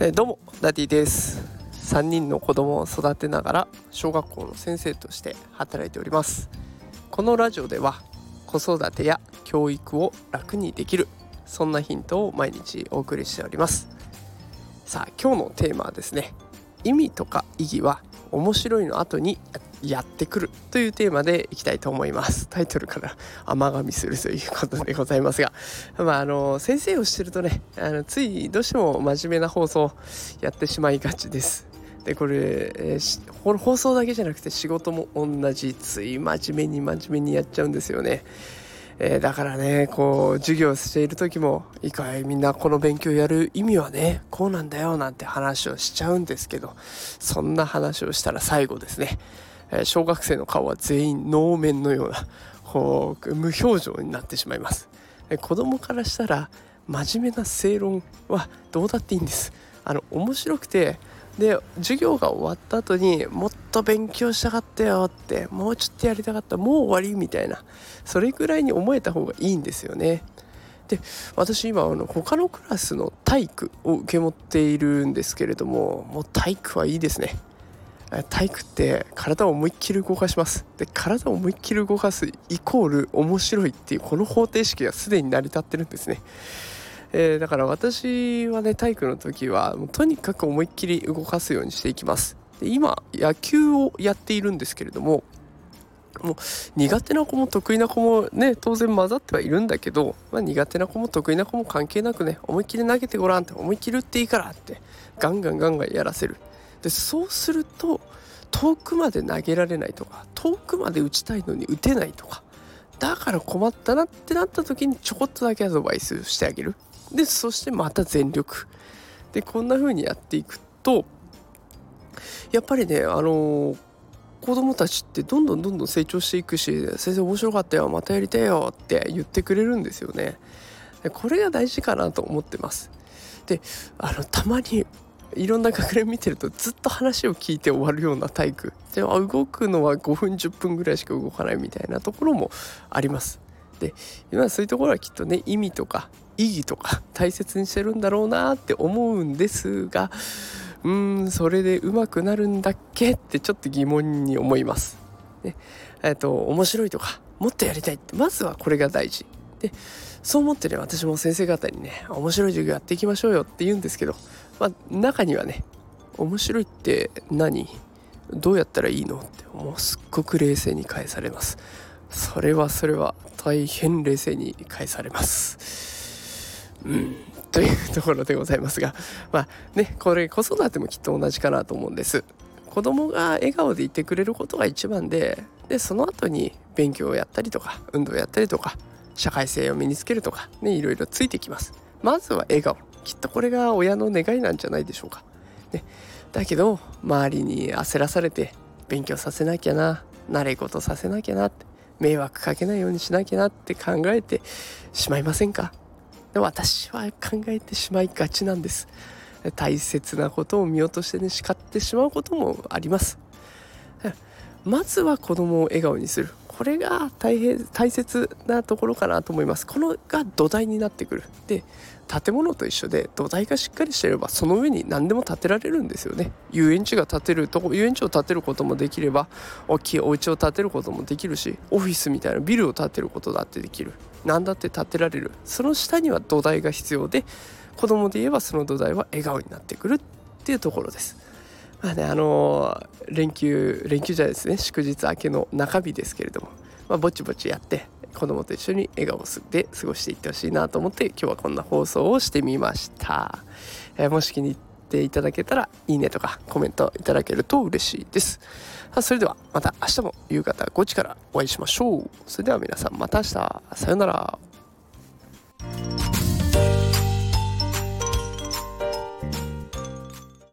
えー、どうもダディです。3人の子供を育てながら小学校の先生として働いております。このラジオでは子育てや教育を楽にできるそんなヒントを毎日お送りしております。さあ今日のテーマはですね意味とか意義は面白いの後にやってくるというテーマでいきたいと思います。タイトルから 甘噛みするということでございますがまああの先生をしてるとねあのついどうしても真面目な放送やってしまいがちです。でこれ、えー、放送だけじゃなくて仕事も同じつい真面目に真面目にやっちゃうんですよね。えー、だからねこう授業している時もいいかいみんなこの勉強やる意味はねこうなんだよなんて話をしちゃうんですけどそんな話をしたら最後ですね、えー、小学生の顔は全員能面のようなこう無表情になってしまいます、えー、子供からしたら真面目な正論はどうだっていいんです。あの面白くてで授業が終わった後にもっと勉強したかったよってもうちょっとやりたかったもう終わりみたいなそれぐらいに思えた方がいいんですよね。で私今あの他のクラスの体育を受け持っているんですけれどももう体育はいいですね。体育って体を思いっきり動かしますで体を思いっきり動かすイコール面白いっていうこの方程式がすでに成り立ってるんですねえー、だから私はね体育の時はもうとにかく思いっきり動かすようにしていきます。で今野球をやっているんですけれどももう苦手な子も得意な子もね当然混ざってはいるんだけど、まあ、苦手な子も得意な子も関係なくね思いっきり投げてごらんって思いっきり打っていいからってガンガンガンガンやらせる。でそうすると遠くまで投げられないとか遠くまで打ちたいのに打てないとかだから困ったなってなった時にちょこっとだけアドバイスしてあげる。でそしてまた全力でこんな風にやっていくとやっぱりねあの子供たちってどんどんどんどん成長していくし「先生面白かったよまたやりたいよ」って言ってくれるんですよね。これが大事かなと思ってます。であのたまにいろんな学年見てるとずっと話を聞いて終わるような体育で動くのは5分10分ぐらいしか動かないみたいなところもあります。で今そういうところはきっとね意味とか意義とか 大切にしてるんだろうなって思うんですがうーんそれでうまくなるんだっけってちょっと疑問に思います。ねえっと面白いとかもっとやりたいってまずはこれが大事。でそう思ってね私も先生方にね面白い授業やっていきましょうよって言うんですけど、まあ、中にはね面白いって何？どうやったらいいの？ってもうすっごく冷静に返されます。それはそれは大変冷静に返されます。うん、というところでございますが。まあねこれ子育てもきっと同じかなと思うんです。子供が笑顔でいてくれることが一番ででその後に勉強をやったりとか運動をやったりとか社会性を身につけるとかねいろいろついてきます。まずは笑顔。きっとこれが親の願いなんじゃないでしょうか、ね、だけど周りに焦らされて勉強させなきゃな慣れ事させなきゃなって迷惑かけないようにしなきゃなって考えてしまいませんか？で私は考えてしまいがちなんです。大切なことを見落としてね叱ってしまうこともあります。まずは子供を笑顔にする。これが大変大切なところかなと思います。このが土台になってくる。で建物と一緒で土台がしっかりしてればその上に何でも建てられるんですよね。遊園地が建てるとこ遊園地を建てることもできれば大きいお家を建てることもできるしオフィスみたいなビルを建てることだってできる。何だって建てられる。その下には土台が必要で子供で言えばその土台は笑顔になってくるっていうところです。まあねあのー、連休連休じゃないですね。祝日明けの中日ですけれども。まあ、ぼちぼちやって子供と一緒に笑顔で過ごしていってほしいなと思って今日はこんな放送をしてみました、えー、もし気に入っていただけたらいいねとかコメントいただけると嬉しいです。それではまた明日も夕方5時からお会いしましょう。それでは皆さんまた明日。さようなら。